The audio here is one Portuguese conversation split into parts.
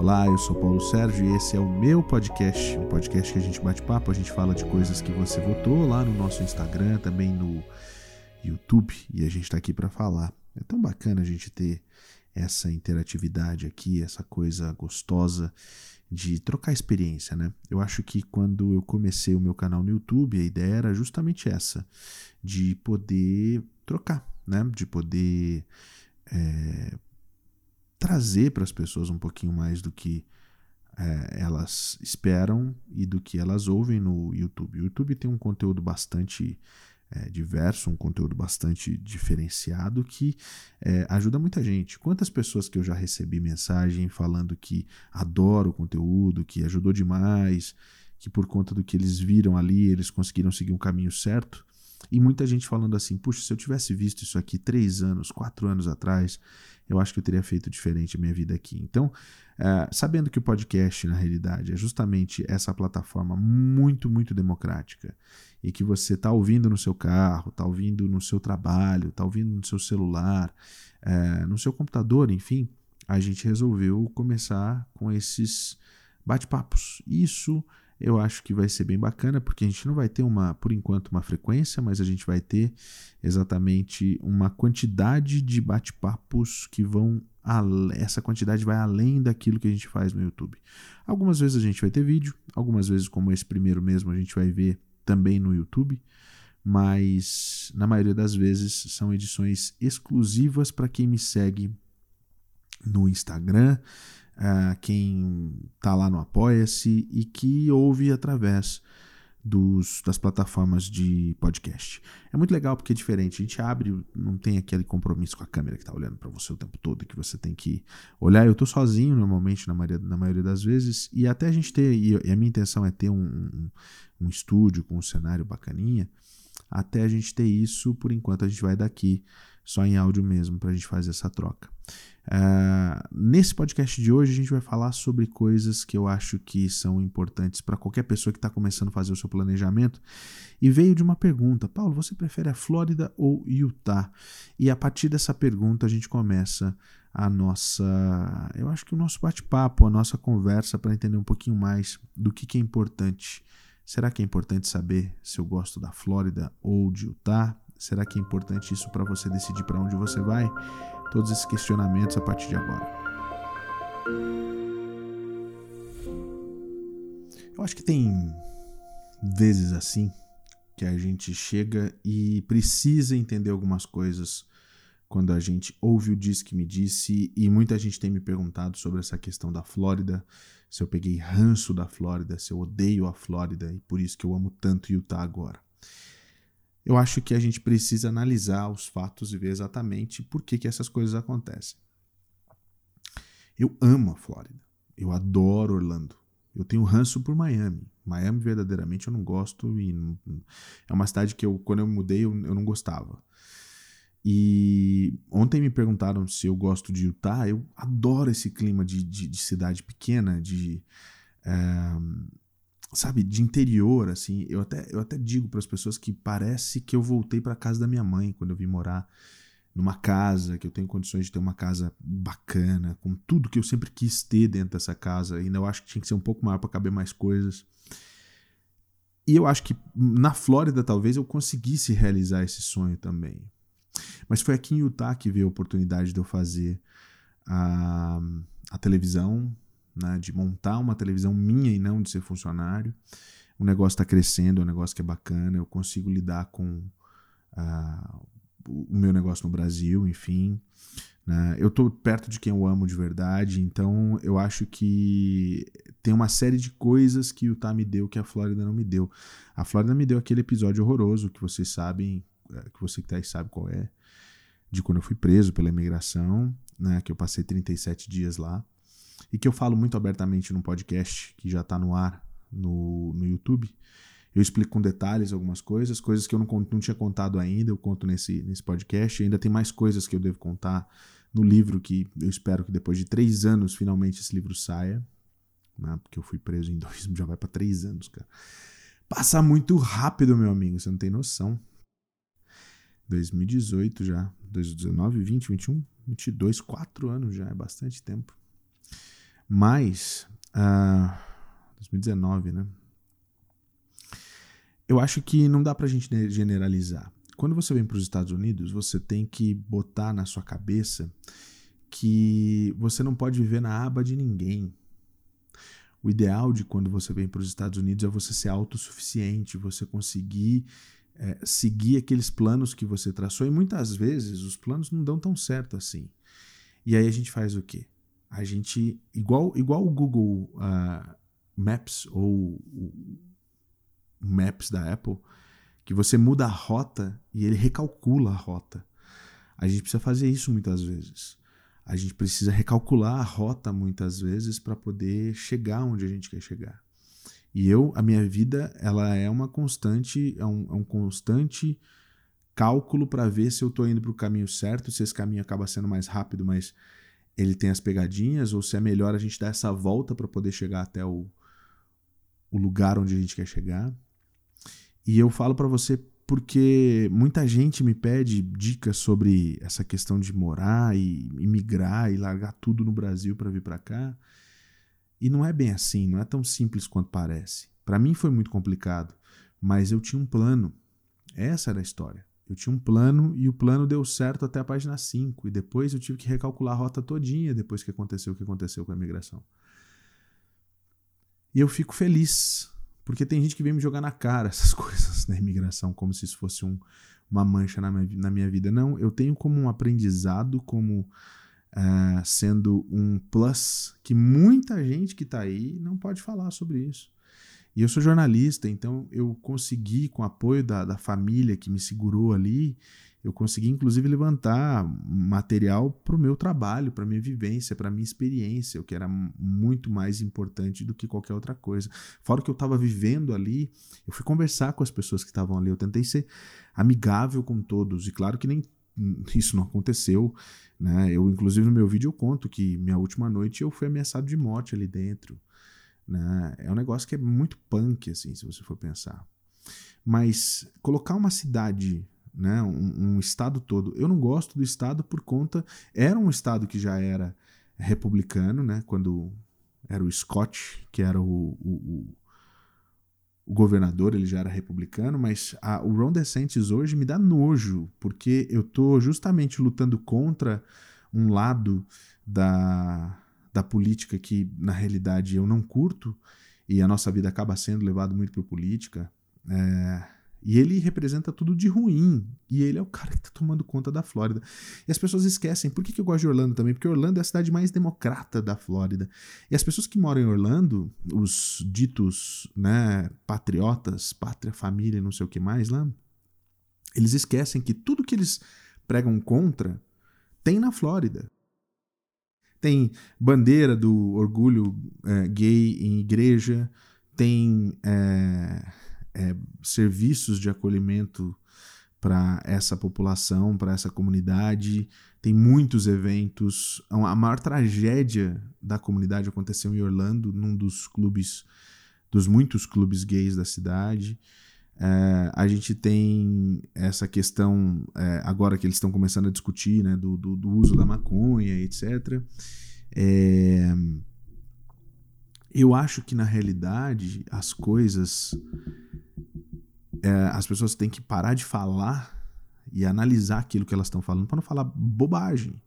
Olá, eu sou Paulo Sérgio e esse é o meu podcast, um podcast que a gente bate papo, a gente fala de coisas que você votou lá no nosso Instagram, também no YouTube, e a gente está aqui para falar. É tão bacana a gente ter essa interatividade aqui, essa coisa gostosa de trocar experiência, né? Eu acho que quando eu comecei o meu canal no YouTube, a ideia era justamente essa, de poder trocar, né? De poder é, trazer para as pessoas um pouquinho mais do que é, elas esperam e do que elas ouvem no YouTube. O YouTube tem um conteúdo bastante é, diverso, um conteúdo bastante diferenciado que é, ajuda muita gente. Quantas pessoas que eu já recebi mensagem falando que adoro o conteúdo, que ajudou demais, que por conta do que eles viram ali eles conseguiram seguir um caminho certo. E muita gente falando assim: puxa, se eu tivesse visto isso aqui três anos, quatro anos atrás, eu acho que eu teria feito diferente a minha vida aqui. Então, é, sabendo que o podcast, na realidade, é justamente essa plataforma muito, muito democrática e que você está ouvindo no seu carro, está ouvindo no seu trabalho, está ouvindo no seu celular, é, no seu computador, enfim, a gente resolveu começar com esses bate-papos. Isso eu acho que vai ser bem bacana, porque a gente não vai ter uma, por enquanto, uma frequência, mas a gente vai ter exatamente uma quantidade de bate-papos que vão. Essa quantidade vai além daquilo que a gente faz no YouTube. Algumas vezes a gente vai ter vídeo, algumas vezes, como esse primeiro mesmo, a gente vai ver também no YouTube, mas na maioria das vezes são edições exclusivas para quem me segue no Instagram quem está lá no Apoia-se e que ouve através dos, das plataformas de podcast. É muito legal porque é diferente. A gente abre, não tem aquele compromisso com a câmera que está olhando para você o tempo todo, que você tem que olhar. Eu estou sozinho normalmente, na maioria, na maioria das vezes, e até a gente ter, e a minha intenção é ter um, um, um estúdio com um cenário bacaninha. Até a gente ter isso, por enquanto a gente vai daqui só em áudio mesmo, para a gente fazer essa troca. Uh, nesse podcast de hoje, a gente vai falar sobre coisas que eu acho que são importantes para qualquer pessoa que está começando a fazer o seu planejamento. E veio de uma pergunta: Paulo, você prefere a Flórida ou Utah? E a partir dessa pergunta, a gente começa a nossa. Eu acho que o nosso bate-papo, a nossa conversa para entender um pouquinho mais do que, que é importante. Será que é importante saber se eu gosto da Flórida ou de Utah? Será que é importante isso para você decidir para onde você vai? Todos esses questionamentos a partir de agora. Eu acho que tem vezes assim que a gente chega e precisa entender algumas coisas quando a gente ouve o Diz que me disse e muita gente tem me perguntado sobre essa questão da Flórida, se eu peguei ranço da Flórida, se eu odeio a Flórida e por isso que eu amo tanto Utah agora eu acho que a gente precisa analisar os fatos e ver exatamente por que, que essas coisas acontecem. Eu amo a Flórida. Eu adoro Orlando. Eu tenho ranço por Miami. Miami, verdadeiramente, eu não gosto. e É uma cidade que eu, quando eu mudei, eu, eu não gostava. E ontem me perguntaram se eu gosto de Utah. Eu adoro esse clima de, de, de cidade pequena, de. É, sabe, de interior, assim. Eu até, eu até digo para as pessoas que parece que eu voltei para casa da minha mãe quando eu vim morar numa casa, que eu tenho condições de ter uma casa bacana, com tudo que eu sempre quis ter dentro dessa casa. Ainda eu acho que tinha que ser um pouco maior para caber mais coisas. E eu acho que na Flórida talvez eu conseguisse realizar esse sonho também. Mas foi aqui em Utah que veio a oportunidade de eu fazer a, a televisão, né, de montar uma televisão minha e não de ser funcionário. O negócio está crescendo, é um negócio que é bacana, eu consigo lidar com uh, o meu negócio no Brasil, enfim. Né? Eu estou perto de quem eu amo de verdade, então eu acho que tem uma série de coisas que o Utah me deu que a Flórida não me deu. A Flórida me deu aquele episódio horroroso que vocês sabem, é, que você que tá aí sabe qual é, de quando eu fui preso pela imigração, né, que eu passei 37 dias lá e que eu falo muito abertamente num podcast que já está no ar no, no YouTube. Eu explico com detalhes algumas coisas, coisas que eu não, não tinha contado ainda, eu conto nesse, nesse podcast. Ainda tem mais coisas que eu devo contar no livro, que eu espero que depois de três anos finalmente esse livro saia. Né? Porque eu fui preso em dois, já vai para três anos, cara. Passa muito rápido, meu amigo, você não tem noção. 2018 já, 2019, 20, 21, 22, quatro anos já, é bastante tempo. Mas, uh, 2019, né? Eu acho que não dá pra gente generalizar. Quando você vem para os Estados Unidos, você tem que botar na sua cabeça que você não pode viver na aba de ninguém. O ideal de quando você vem para os Estados Unidos é você ser autossuficiente, você conseguir é, seguir aqueles planos que você traçou. E muitas vezes os planos não dão tão certo assim. E aí a gente faz o quê? A gente, igual, igual o Google uh, Maps ou o Maps da Apple, que você muda a rota e ele recalcula a rota. A gente precisa fazer isso muitas vezes a gente precisa recalcular a rota muitas vezes para poder chegar onde a gente quer chegar. E eu, a minha vida, ela é uma constante, é um, é um constante cálculo para ver se eu estou indo para o caminho certo, se esse caminho acaba sendo mais rápido, mas ele tem as pegadinhas, ou se é melhor a gente dar essa volta para poder chegar até o, o lugar onde a gente quer chegar. E eu falo para você porque muita gente me pede dicas sobre essa questão de morar e imigrar e largar tudo no Brasil para vir para cá. E não é bem assim, não é tão simples quanto parece. Para mim foi muito complicado, mas eu tinha um plano. Essa era a história. Eu tinha um plano e o plano deu certo até a página 5 e depois eu tive que recalcular a rota todinha depois que aconteceu o que aconteceu com a imigração. E eu fico feliz porque tem gente que vem me jogar na cara essas coisas da imigração, como se isso fosse um, uma mancha na minha, na minha vida. Não, eu tenho como um aprendizado, como uh, sendo um plus que muita gente que está aí não pode falar sobre isso. E eu sou jornalista, então eu consegui, com o apoio da, da família que me segurou ali, eu consegui inclusive levantar material para o meu trabalho, para minha vivência, para minha experiência, o que era muito mais importante do que qualquer outra coisa. Fora o que eu estava vivendo ali, eu fui conversar com as pessoas que estavam ali, eu tentei ser amigável com todos, e claro que nem isso não aconteceu, né? Eu inclusive no meu vídeo eu conto que minha última noite eu fui ameaçado de morte ali dentro, né? É um negócio que é muito punk assim, se você for pensar. Mas colocar uma cidade né? Um, um, estado todo. Eu não gosto do estado por conta. Era um estado que já era republicano, né? Quando era o Scott, que era o, o, o governador, ele já era republicano, mas a, o Ron DeSantis hoje me dá nojo, porque eu tô justamente lutando contra um lado da, da política que, na realidade, eu não curto, e a nossa vida acaba sendo levado muito por política. É, e ele representa tudo de ruim. E ele é o cara que está tomando conta da Flórida. E as pessoas esquecem. Por que, que eu gosto de Orlando também? Porque Orlando é a cidade mais democrata da Flórida. E as pessoas que moram em Orlando, os ditos né, patriotas, pátria, família, não sei o que mais lá, eles esquecem que tudo que eles pregam contra tem na Flórida. Tem bandeira do orgulho é, gay em igreja, tem. É, é, serviços de acolhimento para essa população, para essa comunidade. Tem muitos eventos. A maior tragédia da comunidade aconteceu em Orlando, num dos clubes, dos muitos clubes gays da cidade. É, a gente tem essa questão, é, agora que eles estão começando a discutir, né, do, do, do uso da maconha, etc. É, eu acho que na realidade as coisas é, as pessoas têm que parar de falar e analisar aquilo que elas estão falando para não falar bobagem.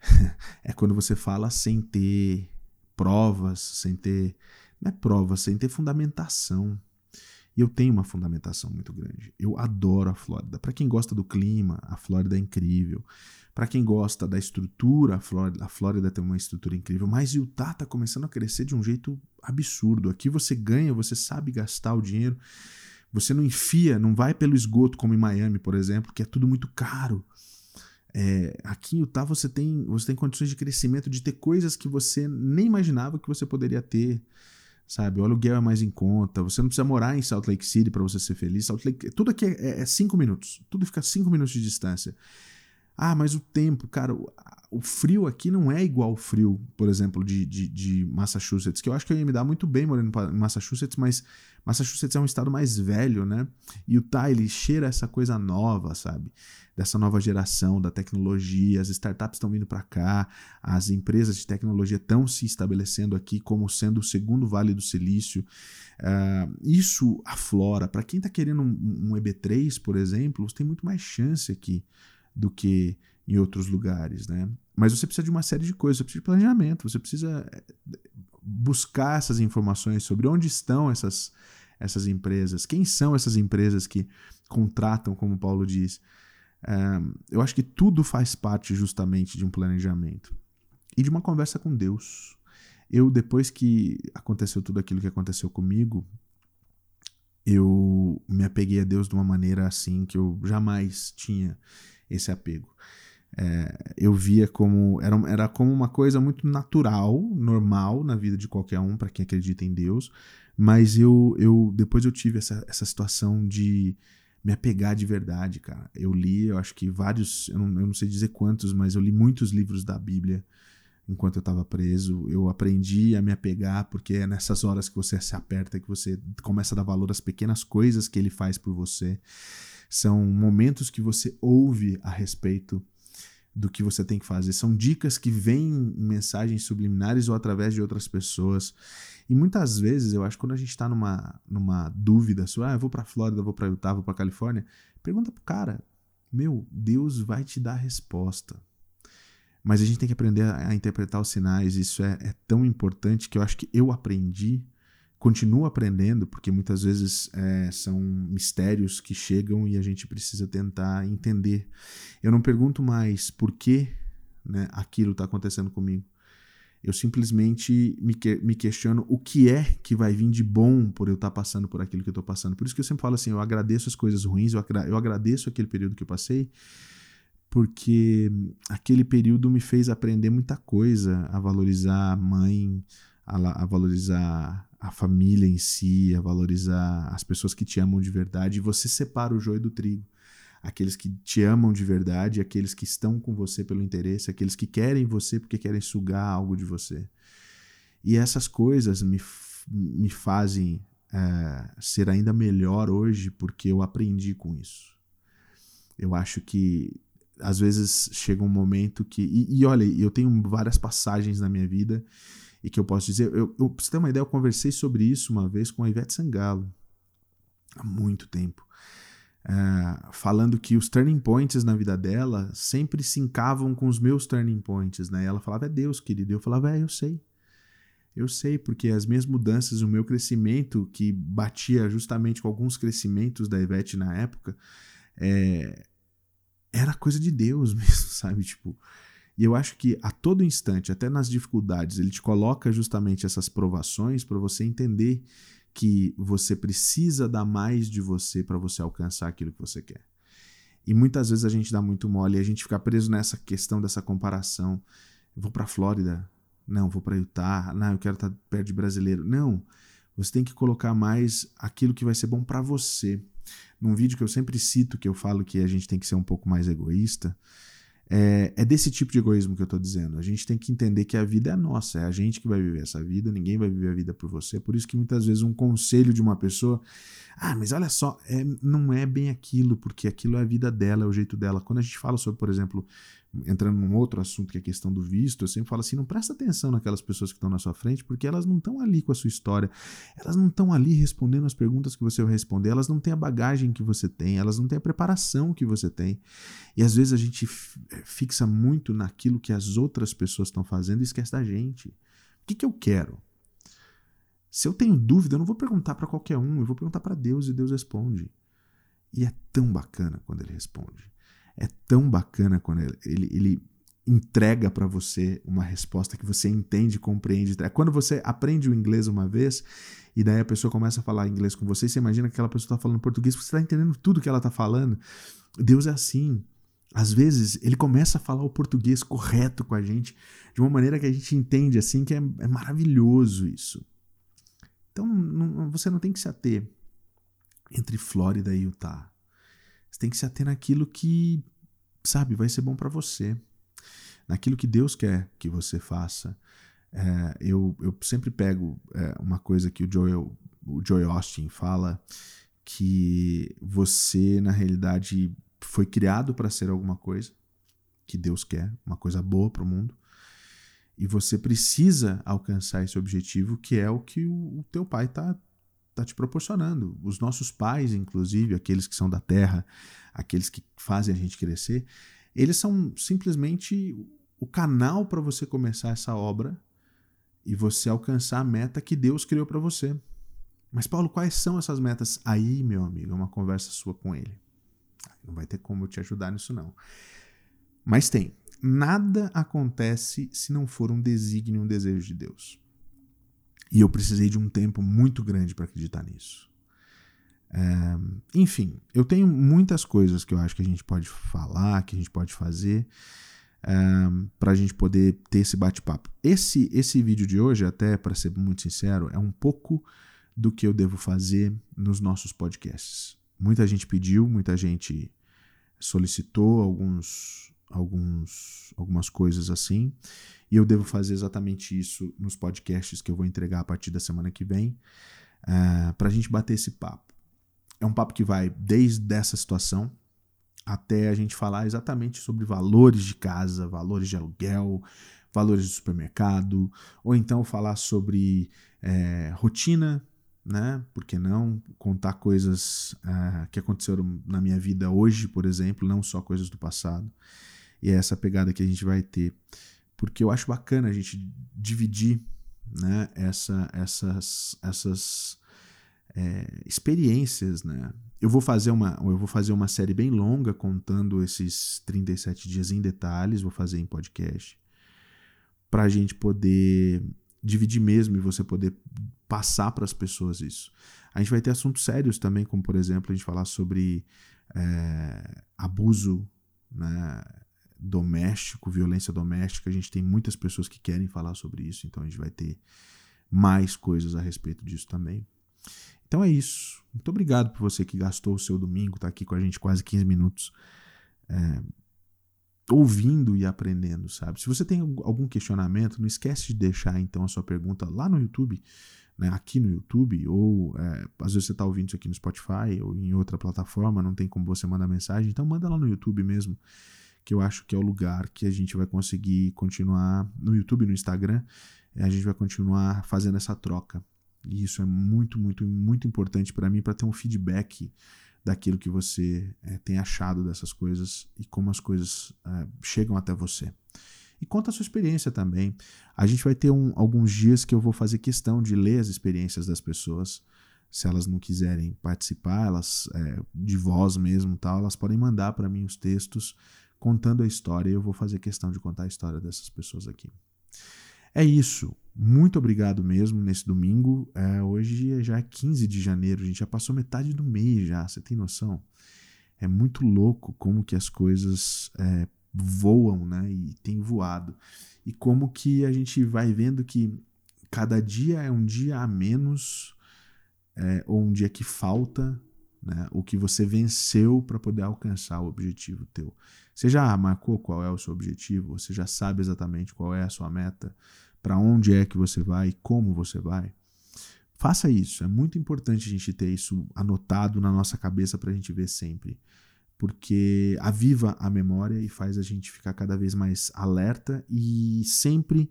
é quando você fala sem ter provas, sem ter. Não é provas, sem ter fundamentação. E eu tenho uma fundamentação muito grande. Eu adoro a Flórida. Para quem gosta do clima, a Flórida é incrível. Para quem gosta da estrutura, a Flórida, a Flórida tem uma estrutura incrível. Mas Utah está começando a crescer de um jeito absurdo. Aqui você ganha, você sabe gastar o dinheiro. Você não enfia, não vai pelo esgoto como em Miami, por exemplo, que é tudo muito caro. É, aqui em Utah você tem, você tem condições de crescimento, de ter coisas que você nem imaginava que você poderia ter. Sabe, o aluguel é mais em conta, você não precisa morar em Salt Lake City para você ser feliz. Salt Lake, tudo aqui é, é, é cinco minutos, tudo fica cinco minutos de distância. Ah, mas o tempo, cara, o frio aqui não é igual ao frio, por exemplo, de, de, de, Massachusetts, que eu acho que eu ia me dar muito bem morando em Massachusetts, mas Massachusetts é um estado mais velho, né? E o Utah, ele cheira essa coisa nova, sabe? Dessa nova geração da tecnologia, as startups estão vindo para cá, as empresas de tecnologia estão se estabelecendo aqui como sendo o segundo Vale do Silício. Uh, isso aflora. Para quem está querendo um, um EB3, por exemplo, você tem muito mais chance aqui do que em outros lugares, né? Mas você precisa de uma série de coisas, você precisa de planejamento, você precisa eh, buscar essas informações sobre onde estão essas, essas empresas, quem são essas empresas que contratam, como o Paulo diz. Um, eu acho que tudo faz parte justamente de um planejamento e de uma conversa com Deus. Eu, depois que aconteceu tudo aquilo que aconteceu comigo, eu me apeguei a Deus de uma maneira assim que eu jamais tinha esse apego. É, eu via como era, era como uma coisa muito natural, normal na vida de qualquer um para quem acredita em Deus, mas eu, eu depois eu tive essa, essa situação de me apegar de verdade, cara. Eu li, eu acho que vários, eu não, eu não sei dizer quantos, mas eu li muitos livros da Bíblia enquanto eu estava preso. Eu aprendi a me apegar, porque é nessas horas que você se aperta que você começa a dar valor às pequenas coisas que ele faz por você. São momentos que você ouve a respeito do que você tem que fazer. São dicas que vêm em mensagens subliminares ou através de outras pessoas. E muitas vezes, eu acho que quando a gente está numa, numa dúvida sobre, ah, eu vou para Flórida, vou para Utah, vou para Califórnia, pergunta pro cara, meu, Deus vai te dar a resposta. Mas a gente tem que aprender a, a interpretar os sinais, isso é, é tão importante que eu acho que eu aprendi continuo aprendendo, porque muitas vezes é, são mistérios que chegam e a gente precisa tentar entender. Eu não pergunto mais por que né, aquilo está acontecendo comigo. Eu simplesmente me, que, me questiono o que é que vai vir de bom por eu estar tá passando por aquilo que eu estou passando. Por isso que eu sempre falo assim: eu agradeço as coisas ruins, eu, agra eu agradeço aquele período que eu passei, porque aquele período me fez aprender muita coisa, a valorizar a mãe, a, a valorizar a família em si, a valorizar as pessoas que te amam de verdade, e você separa o joio do trigo. Aqueles que te amam de verdade, aqueles que estão com você pelo interesse, aqueles que querem você porque querem sugar algo de você. E essas coisas me, me fazem é, ser ainda melhor hoje porque eu aprendi com isso. Eu acho que às vezes chega um momento que. E, e olha, eu tenho várias passagens na minha vida e que eu posso dizer, eu, eu, pra você ter uma ideia, eu conversei sobre isso uma vez com a Ivete Sangalo, há muito tempo, é, falando que os turning points na vida dela sempre se encavam com os meus turning points, né? E ela falava, é Deus, querido. Eu falava, é, eu sei. Eu sei, porque as minhas mudanças, o meu crescimento, que batia justamente com alguns crescimentos da Ivete na época, é, era coisa de Deus mesmo, sabe? Tipo, e eu acho que a todo instante, até nas dificuldades, ele te coloca justamente essas provações para você entender que você precisa dar mais de você para você alcançar aquilo que você quer. E muitas vezes a gente dá muito mole e a gente fica preso nessa questão dessa comparação. Eu vou para Flórida, não, vou para Utah, não, eu quero estar perto de brasileiro. Não, você tem que colocar mais aquilo que vai ser bom para você. Num vídeo que eu sempre cito, que eu falo que a gente tem que ser um pouco mais egoísta, é, é, desse tipo de egoísmo que eu estou dizendo. A gente tem que entender que a vida é nossa, é a gente que vai viver essa vida, ninguém vai viver a vida por você. Por isso que muitas vezes um conselho de uma pessoa, ah, mas olha só, é, não é bem aquilo, porque aquilo é a vida dela, é o jeito dela. Quando a gente fala sobre, por exemplo, entrando num outro assunto que é a questão do visto, eu sempre falo assim: não presta atenção naquelas pessoas que estão na sua frente, porque elas não estão ali com a sua história, elas não estão ali respondendo as perguntas que você vai responder, elas não têm a bagagem que você tem, elas não têm a preparação que você tem. E às vezes a gente eh, fixa muito naquilo que as outras pessoas estão fazendo e esquece da gente. O que, que eu quero? Se eu tenho dúvida, eu não vou perguntar para qualquer um, eu vou perguntar para Deus e Deus responde. E é tão bacana quando ele responde. É tão bacana quando ele, ele, ele entrega para você uma resposta que você entende, compreende. É quando você aprende o inglês uma vez e daí a pessoa começa a falar inglês com você, você imagina que aquela pessoa está falando português, você está entendendo tudo que ela está falando. Deus é assim. Às vezes ele começa a falar o português correto com a gente de uma maneira que a gente entende assim que é, é maravilhoso isso. Então não, você não tem que se ater entre Flórida e Utah. Você tem que se ater naquilo que sabe, vai ser bom para você. Naquilo que Deus quer que você faça. É, eu, eu sempre pego é, uma coisa que o Joel, o Joel Austin fala, que você, na realidade, foi criado para ser alguma coisa que Deus quer, uma coisa boa para o mundo. E você precisa alcançar esse objetivo, que é o que o, o teu pai está tá te proporcionando. Os nossos pais, inclusive, aqueles que são da terra, aqueles que fazem a gente crescer, eles são simplesmente o canal para você começar essa obra e você alcançar a meta que Deus criou para você. Mas, Paulo, quais são essas metas? Aí, meu amigo, é uma conversa sua com ele. Não vai ter como eu te ajudar nisso, não. Mas tem. Nada acontece se não for um desígnio, um desejo de Deus. E eu precisei de um tempo muito grande para acreditar nisso. É, enfim, eu tenho muitas coisas que eu acho que a gente pode falar, que a gente pode fazer, é, para a gente poder ter esse bate-papo. Esse, esse vídeo de hoje, até para ser muito sincero, é um pouco do que eu devo fazer nos nossos podcasts. Muita gente pediu, muita gente solicitou alguns, alguns, algumas coisas assim, e eu devo fazer exatamente isso nos podcasts que eu vou entregar a partir da semana que vem, uh, é, para a gente bater esse papo. É um papo que vai desde essa situação até a gente falar exatamente sobre valores de casa, valores de aluguel, valores de supermercado, ou então falar sobre é, rotina né? Por que não contar coisas uh, que aconteceram na minha vida hoje, por exemplo, não só coisas do passado. E é essa pegada que a gente vai ter, porque eu acho bacana a gente dividir, né? Essa, essas, essas é, experiências, né? Eu vou fazer uma, eu vou fazer uma série bem longa contando esses 37 dias em detalhes, vou fazer em podcast, para a gente poder dividir mesmo e você poder passar para as pessoas isso. A gente vai ter assuntos sérios também, como por exemplo a gente falar sobre é, abuso né, doméstico, violência doméstica. A gente tem muitas pessoas que querem falar sobre isso, então a gente vai ter mais coisas a respeito disso também. Então é isso. Muito obrigado por você que gastou o seu domingo, tá aqui com a gente quase 15 minutos. É, ouvindo e aprendendo, sabe? Se você tem algum questionamento, não esquece de deixar então a sua pergunta lá no YouTube né, aqui no YouTube, ou é, às vezes você está ouvindo isso aqui no Spotify ou em outra plataforma, não tem como você mandar mensagem, então manda lá no YouTube mesmo, que eu acho que é o lugar que a gente vai conseguir continuar, no YouTube no Instagram, a gente vai continuar fazendo essa troca. E isso é muito, muito, muito importante para mim, para ter um feedback daquilo que você é, tem achado dessas coisas e como as coisas é, chegam até você e conta a sua experiência também. A gente vai ter um, alguns dias que eu vou fazer questão de ler as experiências das pessoas. Se elas não quiserem participar, elas é, de voz mesmo, tal, elas podem mandar para mim os textos contando a história e eu vou fazer questão de contar a história dessas pessoas aqui. É isso. Muito obrigado mesmo nesse domingo. É, hoje já é 15 de janeiro, a gente já passou metade do mês já, você tem noção? É muito louco como que as coisas é, voam, né? E tem voado. E como que a gente vai vendo que cada dia é um dia a menos, é, ou um dia que falta, né? O que você venceu para poder alcançar o objetivo teu. Você já marcou qual é o seu objetivo? Você já sabe exatamente qual é a sua meta? Para onde é que você vai? Como você vai? Faça isso. É muito importante a gente ter isso anotado na nossa cabeça para a gente ver sempre porque aviva a memória e faz a gente ficar cada vez mais alerta e sempre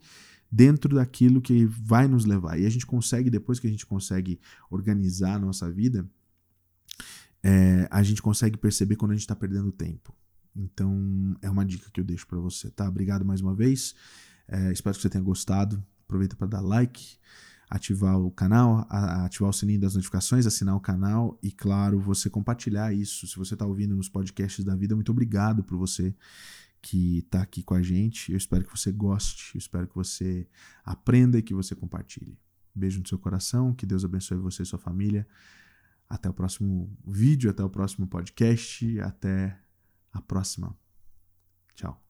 dentro daquilo que vai nos levar. E a gente consegue, depois que a gente consegue organizar a nossa vida, é, a gente consegue perceber quando a gente está perdendo tempo. Então, é uma dica que eu deixo para você, tá? Obrigado mais uma vez. É, espero que você tenha gostado. Aproveita para dar like ativar o canal, ativar o sininho das notificações, assinar o canal e, claro, você compartilhar isso. Se você está ouvindo nos podcasts da vida, muito obrigado por você que está aqui com a gente. Eu espero que você goste, eu espero que você aprenda e que você compartilhe. Beijo no seu coração, que Deus abençoe você e sua família. Até o próximo vídeo, até o próximo podcast, até a próxima. Tchau.